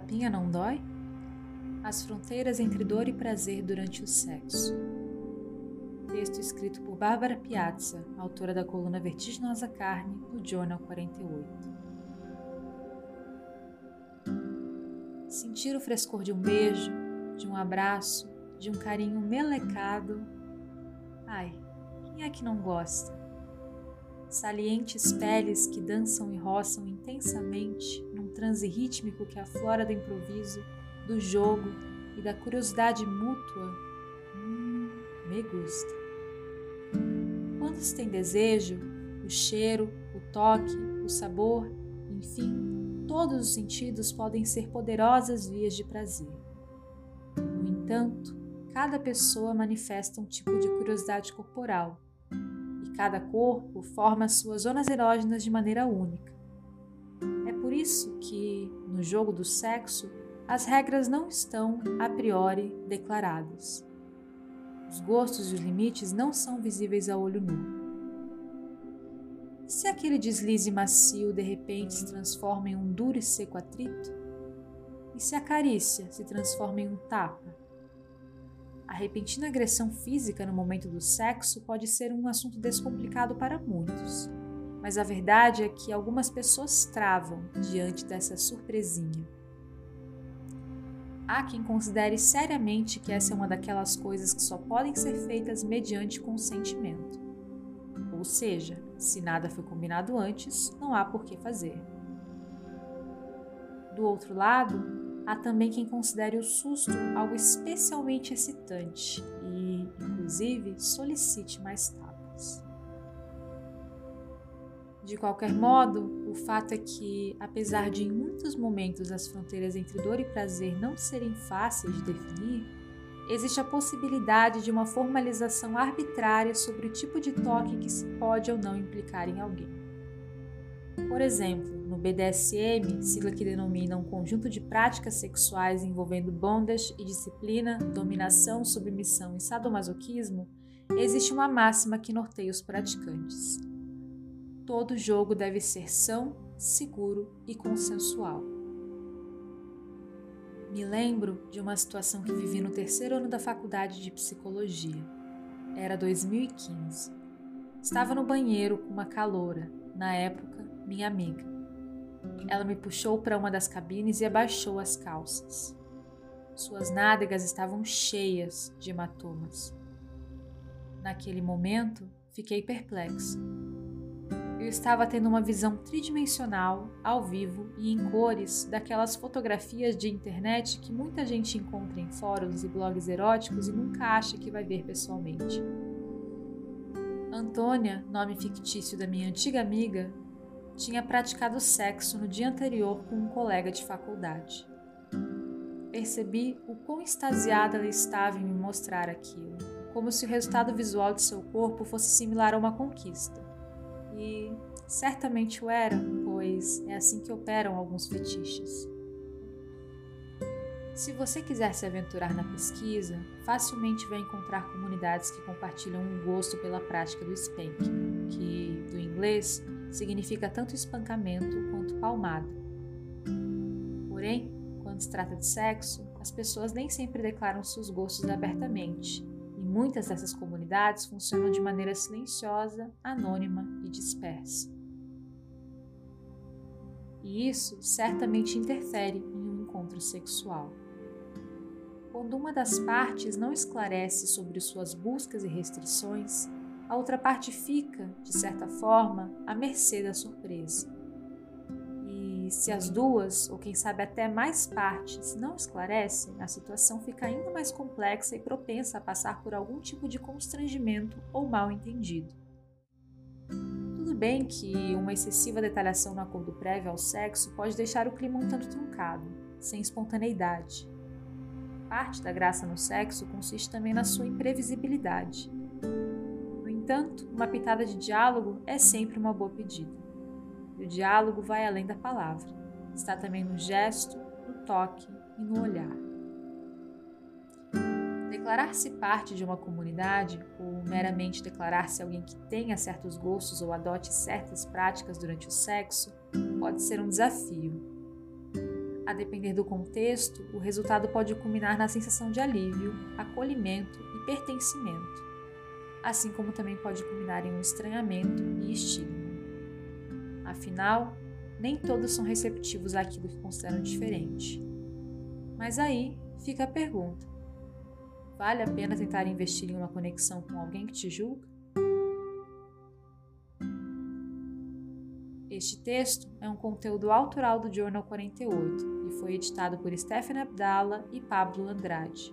tapinha não dói? As fronteiras entre dor e prazer durante o sexo. Texto escrito por Bárbara Piazza, autora da coluna Vertiginosa Carne, do Jornal 48. Sentir o frescor de um beijo, de um abraço, de um carinho melecado. Ai, quem é que não gosta? Salientes peles que dançam e roçam intensamente num transe rítmico que aflora do improviso do jogo e da curiosidade mútua, hum, me gusta. Quando se tem desejo, o cheiro, o toque, o sabor, enfim, todos os sentidos podem ser poderosas vias de prazer. No entanto, cada pessoa manifesta um tipo de curiosidade corporal cada corpo forma suas zonas erógenas de maneira única. É por isso que, no jogo do sexo, as regras não estão a priori declaradas. Os gostos e os limites não são visíveis a olho nu. Se aquele deslize macio de repente se transforma em um duro e seco atrito? E se a carícia se transforma em um tapa? A repentina agressão física no momento do sexo pode ser um assunto descomplicado para muitos, mas a verdade é que algumas pessoas travam diante dessa surpresinha. Há quem considere seriamente que essa é uma daquelas coisas que só podem ser feitas mediante consentimento. Ou seja, se nada foi combinado antes, não há por que fazer. Do outro lado, há também quem considere o susto algo especialmente excitante e, inclusive, solicite mais tapas. De qualquer modo, o fato é que, apesar de em muitos momentos as fronteiras entre dor e prazer não serem fáceis de definir, existe a possibilidade de uma formalização arbitrária sobre o tipo de toque que se pode ou não implicar em alguém. Por exemplo, no BDSM, sigla que denomina um conjunto de práticas sexuais envolvendo bondage e disciplina, dominação, submissão e sadomasoquismo, existe uma máxima que norteia os praticantes todo jogo deve ser são, seguro e consensual. Me lembro de uma situação que vivi no terceiro ano da faculdade de psicologia. Era 2015. Estava no banheiro com uma caloura, na época, minha amiga. Ela me puxou para uma das cabines e abaixou as calças. Suas nádegas estavam cheias de hematomas. Naquele momento, fiquei perplexo eu estava tendo uma visão tridimensional, ao vivo e em cores daquelas fotografias de internet que muita gente encontra em fóruns e blogs eróticos e nunca acha que vai ver pessoalmente. Antônia, nome fictício da minha antiga amiga, tinha praticado sexo no dia anterior com um colega de faculdade. Percebi o quão extasiada ela estava em me mostrar aquilo, como se o resultado visual de seu corpo fosse similar a uma conquista. E certamente o era, pois é assim que operam alguns fetiches. Se você quiser se aventurar na pesquisa, facilmente vai encontrar comunidades que compartilham um gosto pela prática do spanking, que, do inglês, significa tanto espancamento quanto palmada. Porém, quando se trata de sexo, as pessoas nem sempre declaram seus gostos abertamente, e muitas dessas comunidades funcionam de maneira silenciosa, anônima e dispersa. E isso certamente interfere em um encontro sexual. Quando uma das partes não esclarece sobre suas buscas e restrições, a outra parte fica, de certa forma, à mercê da surpresa se as duas, ou quem sabe até mais partes, não esclarecem, a situação fica ainda mais complexa e propensa a passar por algum tipo de constrangimento ou mal entendido. Tudo bem que uma excessiva detalhação no acordo prévio ao sexo pode deixar o clima um tanto truncado, sem espontaneidade. Parte da graça no sexo consiste também na sua imprevisibilidade. Entanto, uma pitada de diálogo é sempre uma boa pedida. E o diálogo vai além da palavra. Está também no gesto, no toque e no olhar. Declarar-se parte de uma comunidade, ou meramente declarar-se alguém que tenha certos gostos ou adote certas práticas durante o sexo, pode ser um desafio. A depender do contexto, o resultado pode culminar na sensação de alívio, acolhimento e pertencimento, assim como também pode culminar em um estranhamento e estigma. Afinal, nem todos são receptivos àquilo que consideram diferente. Mas aí fica a pergunta: vale a pena tentar investir em uma conexão com alguém que te julga? Este texto é um conteúdo autoral do Journal 48 e foi editado por Stephen Abdala e Pablo Andrade.